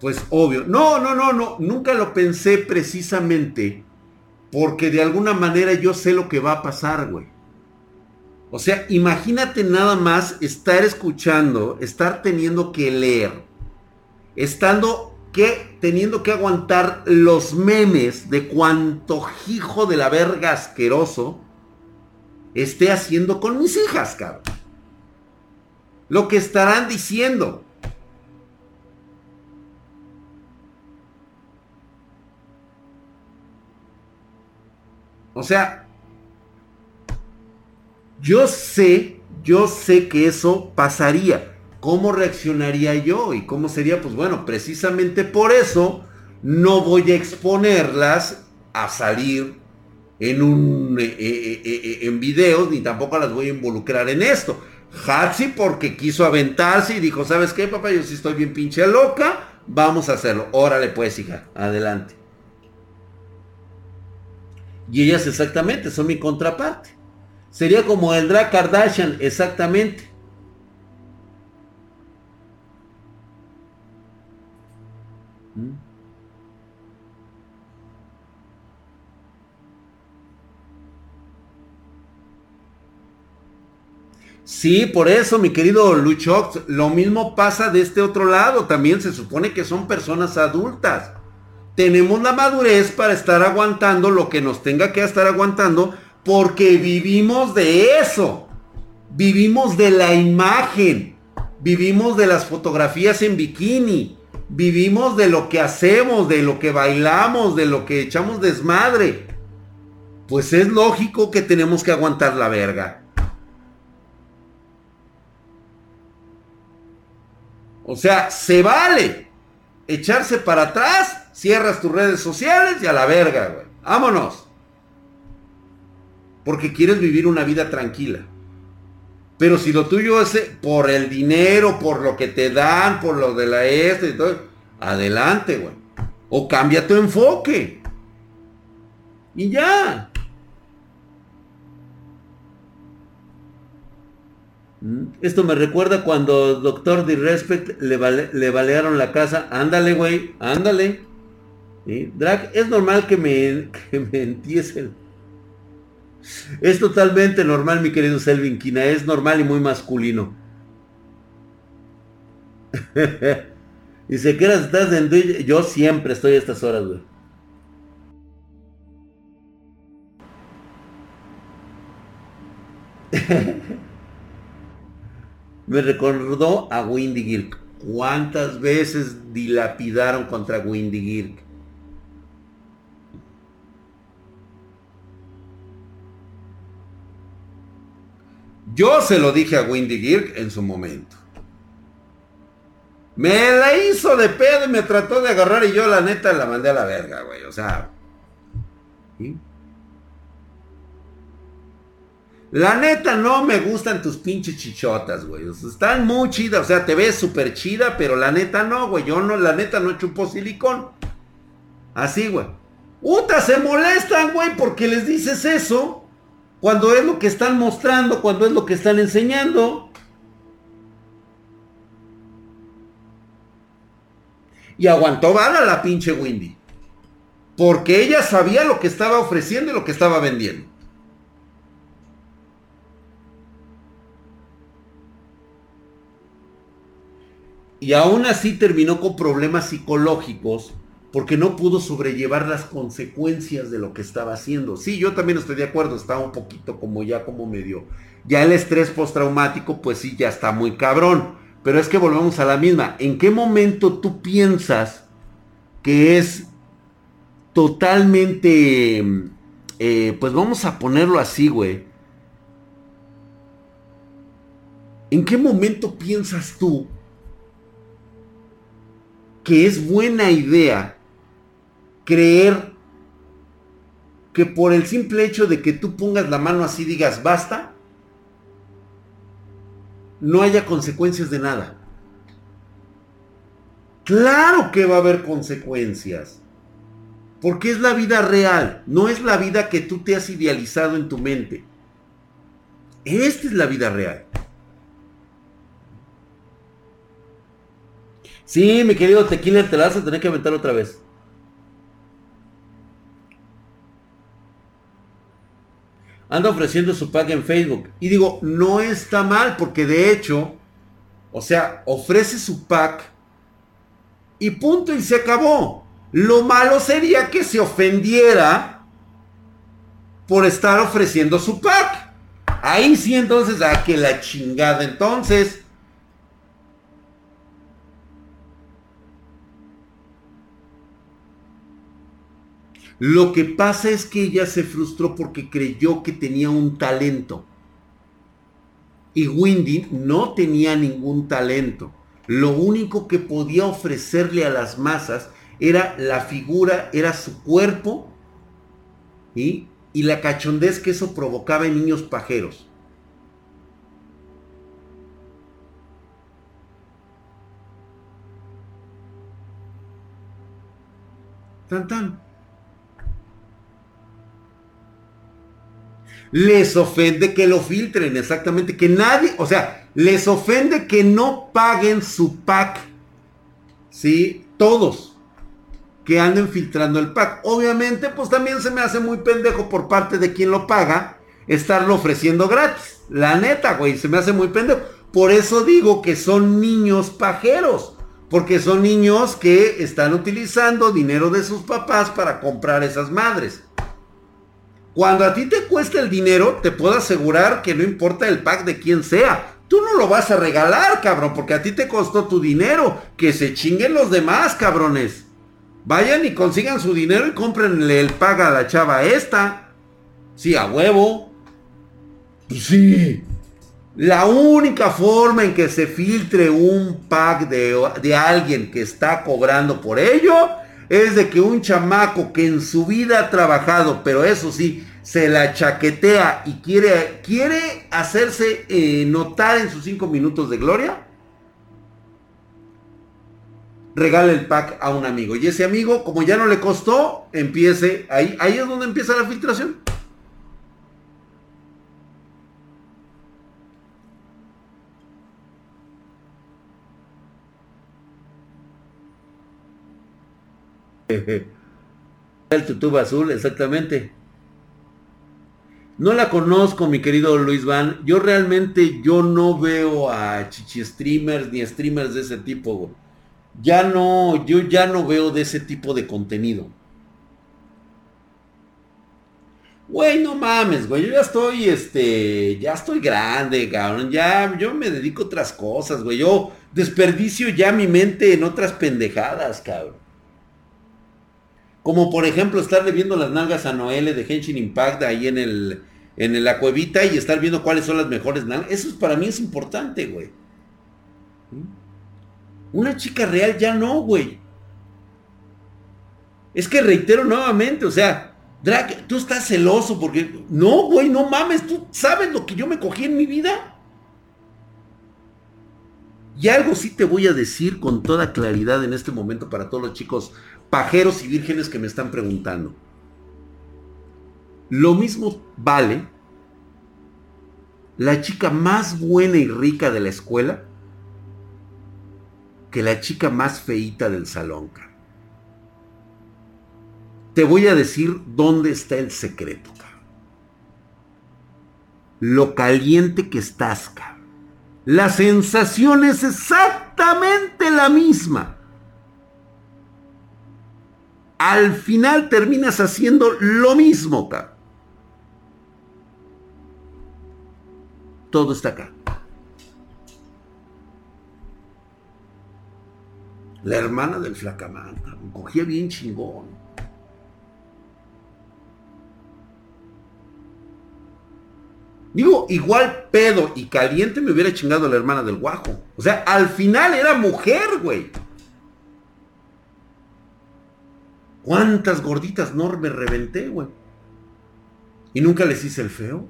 Pues obvio. No, no, no, no. Nunca lo pensé precisamente porque de alguna manera yo sé lo que va a pasar, güey. O sea, imagínate nada más estar escuchando, estar teniendo que leer, estando que teniendo que aguantar los memes de cuánto hijo de la verga asqueroso esté haciendo con mis hijas, cabrón. Lo que estarán diciendo. O sea, yo sé, yo sé que eso pasaría. ¿Cómo reaccionaría yo? ¿Y cómo sería? Pues bueno, precisamente por eso no voy a exponerlas a salir en un eh, eh, eh, en videos, ni tampoco las voy a involucrar en esto. Hatsi porque quiso aventarse y dijo, ¿sabes qué, papá? Yo sí estoy bien pinche loca. Vamos a hacerlo. Órale pues, hija. Adelante. Y ellas exactamente son mi contraparte. Sería como el Drag Kardashian, exactamente. ¿Mm? Sí, por eso, mi querido Luchox, lo mismo pasa de este otro lado. También se supone que son personas adultas tenemos la madurez para estar aguantando lo que nos tenga que estar aguantando porque vivimos de eso. Vivimos de la imagen. Vivimos de las fotografías en bikini. Vivimos de lo que hacemos, de lo que bailamos, de lo que echamos desmadre. Pues es lógico que tenemos que aguantar la verga. O sea, se vale echarse para atrás cierras tus redes sociales y a la verga, güey. Vámonos. Porque quieres vivir una vida tranquila. Pero si lo tuyo es eh, por el dinero, por lo que te dan, por lo de la este y todo, adelante, güey. O cambia tu enfoque. Y ya. Mm, esto me recuerda cuando Doctor Disrespect le, le balearon la casa. Ándale, güey, ándale. Drag, es normal que me, que me entiesen. Es totalmente normal, mi querido Selvin Quina. Es normal y muy masculino. Dice, ¿qué horas estás en Twitch? Yo siempre estoy a estas horas, güey. Me recordó a Windy Girk. ¿Cuántas veces dilapidaron contra Windy Girk? Yo se lo dije a Windy Girk en su momento. Me la hizo de pedo y me trató de agarrar y yo la neta la mandé a la verga, güey. O sea. La neta no me gustan tus pinches chichotas, güey. están muy chidas. O sea, te ves súper chida, pero la neta no, güey. Yo no, la neta no chupo silicón. Así, güey. Uta, se molestan, güey, porque les dices eso cuando es lo que están mostrando, cuando es lo que están enseñando. Y aguantó vara la pinche Windy. Porque ella sabía lo que estaba ofreciendo y lo que estaba vendiendo. Y aún así terminó con problemas psicológicos porque no pudo sobrellevar las consecuencias de lo que estaba haciendo. Sí, yo también estoy de acuerdo, estaba un poquito como ya como medio. Ya el estrés postraumático, pues sí, ya está muy cabrón. Pero es que volvemos a la misma. ¿En qué momento tú piensas que es totalmente, eh, pues vamos a ponerlo así, güey? ¿En qué momento piensas tú que es buena idea creer que por el simple hecho de que tú pongas la mano así digas basta, no haya consecuencias de nada. Claro que va a haber consecuencias. Porque es la vida real, no es la vida que tú te has idealizado en tu mente. Esta es la vida real. Sí, mi querido Tequila, te la vas a tener que aventar otra vez. Anda ofreciendo su pack en Facebook. Y digo, no está mal, porque de hecho, o sea, ofrece su pack y punto, y se acabó. Lo malo sería que se ofendiera por estar ofreciendo su pack. Ahí sí, entonces, a que la chingada. Entonces, Lo que pasa es que ella se frustró porque creyó que tenía un talento. Y Windy no tenía ningún talento. Lo único que podía ofrecerle a las masas era la figura, era su cuerpo y la cachondez que eso provocaba en niños pajeros. Tan tan. Les ofende que lo filtren, exactamente, que nadie, o sea, les ofende que no paguen su pack. ¿Sí? Todos que anden filtrando el pack. Obviamente, pues también se me hace muy pendejo por parte de quien lo paga estarlo ofreciendo gratis. La neta, güey, se me hace muy pendejo. Por eso digo que son niños pajeros. Porque son niños que están utilizando dinero de sus papás para comprar esas madres. Cuando a ti te cuesta el dinero, te puedo asegurar que no importa el pack de quién sea. Tú no lo vas a regalar, cabrón, porque a ti te costó tu dinero. Que se chinguen los demás, cabrones. Vayan y consigan su dinero y cómprenle el pack a la chava esta. Sí, a huevo. Pues sí. La única forma en que se filtre un pack de, de alguien que está cobrando por ello es de que un chamaco que en su vida ha trabajado, pero eso sí, se la chaquetea y quiere, quiere hacerse eh, notar en sus cinco minutos de gloria, regale el pack a un amigo. Y ese amigo, como ya no le costó, empiece, ahí, ahí es donde empieza la filtración. El tutub azul, exactamente. No la conozco, mi querido Luis Van. Yo realmente yo no veo a chichi streamers ni streamers de ese tipo. Ya no, yo ya no veo de ese tipo de contenido. Güey, no mames, güey. Yo ya estoy, este, ya estoy grande, cabrón. Ya, yo me dedico a otras cosas, güey. Yo desperdicio ya mi mente en otras pendejadas, cabrón. Como por ejemplo estarle viendo las nalgas a Noelle de Henshin Impact ahí en el en la cuevita y estar viendo cuáles son las mejores nalgas. Eso para mí es importante, güey. Una chica real ya no, güey. Es que reitero nuevamente, o sea, Drake, tú estás celoso porque... No, güey, no mames, tú sabes lo que yo me cogí en mi vida. Y algo sí te voy a decir con toda claridad en este momento para todos los chicos pajeros y vírgenes que me están preguntando. Lo mismo vale la chica más buena y rica de la escuela que la chica más feita del salón. Te voy a decir dónde está el secreto. Lo caliente que estás. La sensación es exacta exactamente la misma. Al final terminas haciendo lo mismo, cabrón. Todo está acá. La hermana del flacamán, cogía bien chingón. Digo, igual pedo y caliente me hubiera chingado la hermana del guajo. O sea, al final era mujer, güey. ¿Cuántas gorditas no me reventé, güey? Y nunca les hice el feo.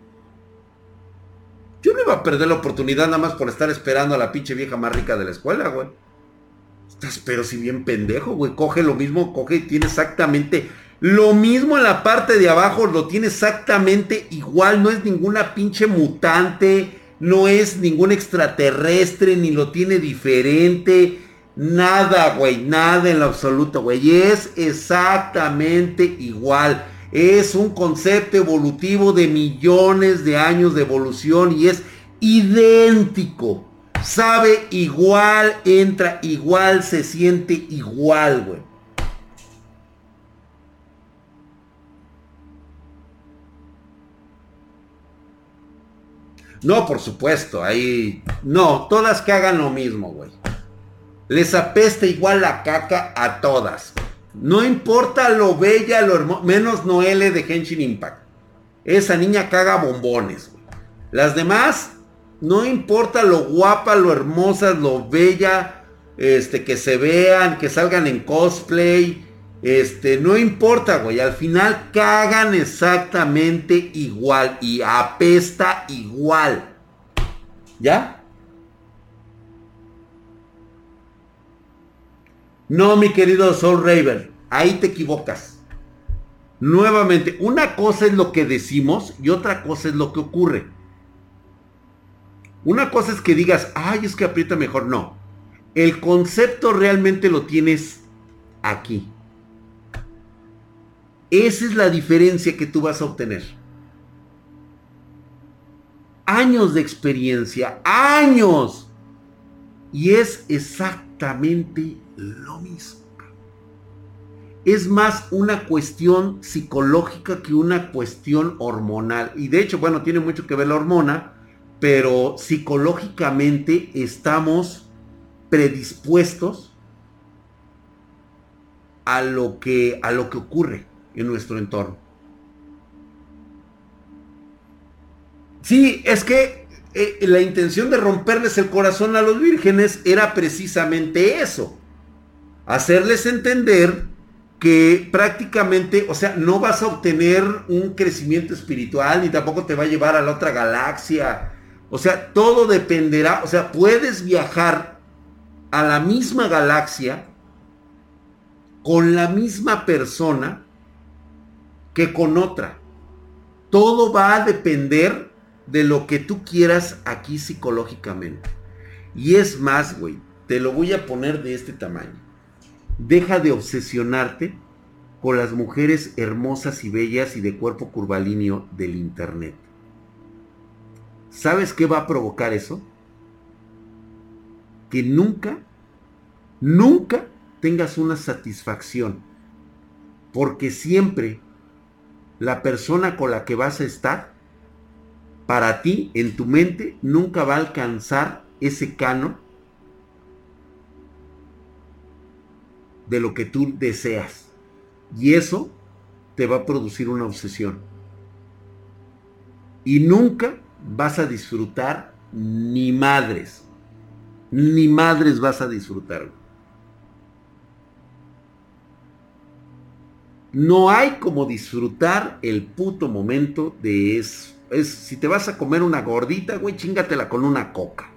Yo no iba a perder la oportunidad nada más por estar esperando a la pinche vieja más rica de la escuela, güey. Estás pero si bien pendejo, güey. Coge lo mismo, coge y tiene exactamente lo mismo en la parte de abajo, lo tiene exactamente igual. No es ninguna pinche mutante, no es ningún extraterrestre, ni lo tiene diferente. Nada, güey, nada en lo absoluto, güey. Es exactamente igual. Es un concepto evolutivo de millones de años de evolución y es idéntico. Sabe igual, entra igual, se siente igual, güey. No, por supuesto, ahí... No, todas que hagan lo mismo, güey. Les apesta igual la caca a todas. No importa lo bella, lo hermoso, menos Noelle de Henshin Impact. Esa niña caga bombones. Güey. Las demás, no importa lo guapa, lo hermosas, lo bella, este, que se vean, que salgan en cosplay, este, no importa, güey. Al final cagan exactamente igual y apesta igual. ¿Ya? No, mi querido Soul Raven, ahí te equivocas. Nuevamente, una cosa es lo que decimos y otra cosa es lo que ocurre. Una cosa es que digas, ay, es que aprieta mejor. No. El concepto realmente lo tienes aquí. Esa es la diferencia que tú vas a obtener. Años de experiencia, años. Y es exactamente lo mismo. Es más una cuestión psicológica que una cuestión hormonal. Y de hecho, bueno, tiene mucho que ver la hormona, pero psicológicamente estamos predispuestos a lo que, a lo que ocurre en nuestro entorno. Sí, es que eh, la intención de romperles el corazón a los vírgenes era precisamente eso hacerles entender que prácticamente, o sea, no vas a obtener un crecimiento espiritual ni tampoco te va a llevar a la otra galaxia. O sea, todo dependerá, o sea, puedes viajar a la misma galaxia con la misma persona que con otra. Todo va a depender de lo que tú quieras aquí psicológicamente. Y es más, güey, te lo voy a poner de este tamaño. Deja de obsesionarte con las mujeres hermosas y bellas y de cuerpo curvilíneo del Internet. ¿Sabes qué va a provocar eso? Que nunca, nunca tengas una satisfacción. Porque siempre la persona con la que vas a estar, para ti, en tu mente, nunca va a alcanzar ese canon de lo que tú deseas. Y eso te va a producir una obsesión. Y nunca vas a disfrutar ni madres. Ni madres vas a disfrutar. No hay como disfrutar el puto momento de eso. Es, si te vas a comer una gordita, güey, chingatela con una coca.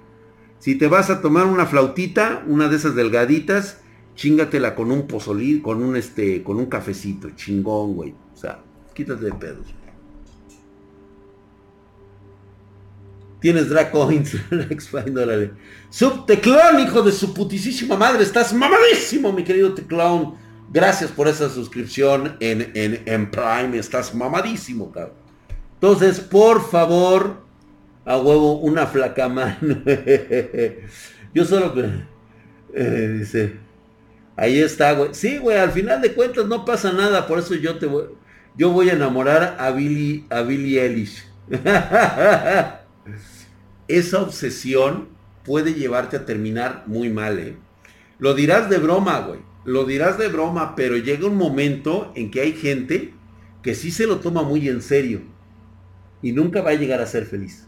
Si te vas a tomar una flautita, una de esas delgaditas, chingatela con un pozolí, con un este, con un cafecito, chingón, güey. O sea, quítate de pedos. Tienes Dracoins, órale. Subteclón, hijo de su putisísima madre. Estás mamadísimo, mi querido Teclón. Gracias por esa suscripción en, en, en Prime. Estás mamadísimo, cabrón. Entonces, por favor, a huevo, una flaca mano. Yo solo Eh, dice, ahí está, güey. Sí, güey, al final de cuentas no pasa nada, por eso yo te voy, yo voy a enamorar a Billy, a Billy Eilish. Esa obsesión puede llevarte a terminar muy mal, ¿eh? Lo dirás de broma, güey. Lo dirás de broma, pero llega un momento en que hay gente que sí se lo toma muy en serio y nunca va a llegar a ser feliz.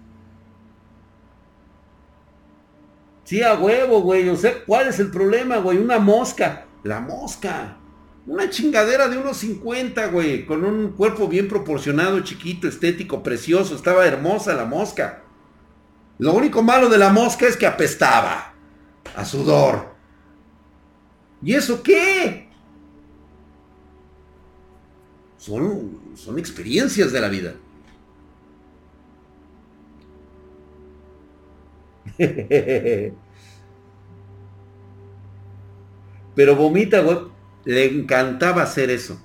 Sí, a huevo, güey. O sea, ¿cuál es el problema, güey? Una mosca. La mosca. Una chingadera de unos 50, güey. Con un cuerpo bien proporcionado, chiquito, estético, precioso. Estaba hermosa la mosca. Lo único malo de la mosca es que apestaba. A sudor. ¿Y eso qué? Son, son experiencias de la vida. Pero Vomita, güey, le encantaba hacer eso.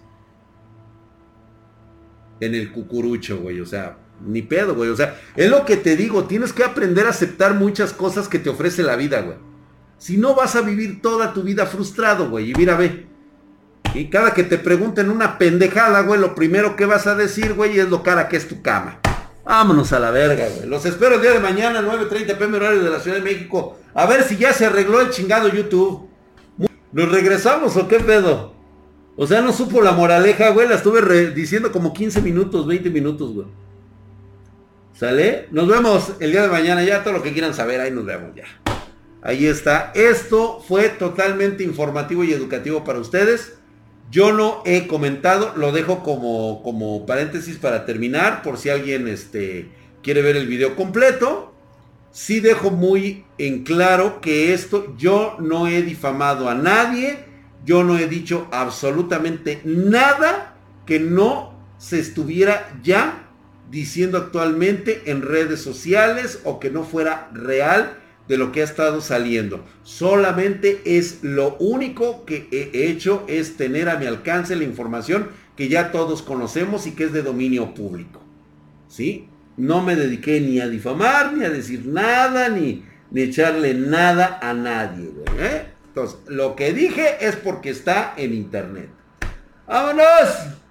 En el cucurucho, güey. O sea, ni pedo, güey. O sea, es lo que te digo. Tienes que aprender a aceptar muchas cosas que te ofrece la vida, güey. Si no vas a vivir toda tu vida frustrado, güey. Y mira, ve. Y cada que te pregunten una pendejada, güey, lo primero que vas a decir, güey, es lo cara que es tu cama. Vámonos a la verga, güey. Los espero el día de mañana, 9.30 pm horario de la Ciudad de México. A ver si ya se arregló el chingado YouTube. ¿Nos regresamos o qué pedo? O sea, no supo la moraleja, güey. La estuve diciendo como 15 minutos, 20 minutos, güey. ¿Sale? Nos vemos el día de mañana. Ya todo lo que quieran saber, ahí nos vemos ya. Ahí está. Esto fue totalmente informativo y educativo para ustedes. Yo no he comentado, lo dejo como, como paréntesis para terminar, por si alguien este, quiere ver el video completo. Sí dejo muy en claro que esto, yo no he difamado a nadie, yo no he dicho absolutamente nada que no se estuviera ya diciendo actualmente en redes sociales o que no fuera real de lo que ha estado saliendo. Solamente es lo único que he hecho es tener a mi alcance la información que ya todos conocemos y que es de dominio público. ¿Sí? No me dediqué ni a difamar, ni a decir nada, ni, ni echarle nada a nadie. ¿eh? Entonces, lo que dije es porque está en internet. ¡Vámonos!